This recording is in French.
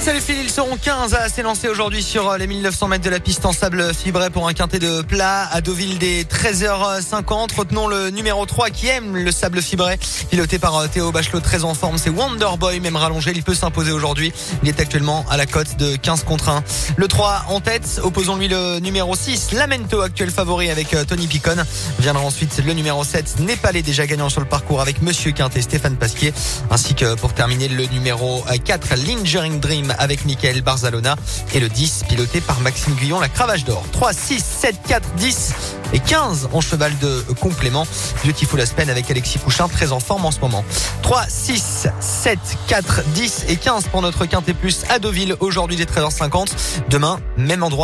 Salut Phil, ils seront 15 à s'élancer aujourd'hui sur euh, les 1900 mètres de la piste en sable fibré pour un quintet de plat à Deauville des 13h50. Retenons le numéro 3 qui aime le sable fibré, piloté par euh, Théo Bachelot, très en forme. C'est Wonderboy, même rallongé. Il peut s'imposer aujourd'hui. Il est actuellement à la cote de 15 contre 1. Le 3 en tête, opposons-lui le numéro 6, Lamento, actuel favori avec euh, Tony Picon. Viendra ensuite le numéro 7, Népalais, déjà gagnant sur le parcours avec Monsieur Quintet, Stéphane Pasquier. Ainsi que pour terminer le numéro 4, Lingering Dream avec Michael Barzalona et le 10 piloté par Maxime Guyon, la cravache d'or. 3, 6, 7, 4, 10 et 15 en cheval de complément. Beautiful Aspen avec Alexis Pouchin, très en forme en ce moment. 3, 6, 7, 4, 10 et 15 pour notre Quintet Plus à Deauville aujourd'hui des 13h50. Demain, même endroit.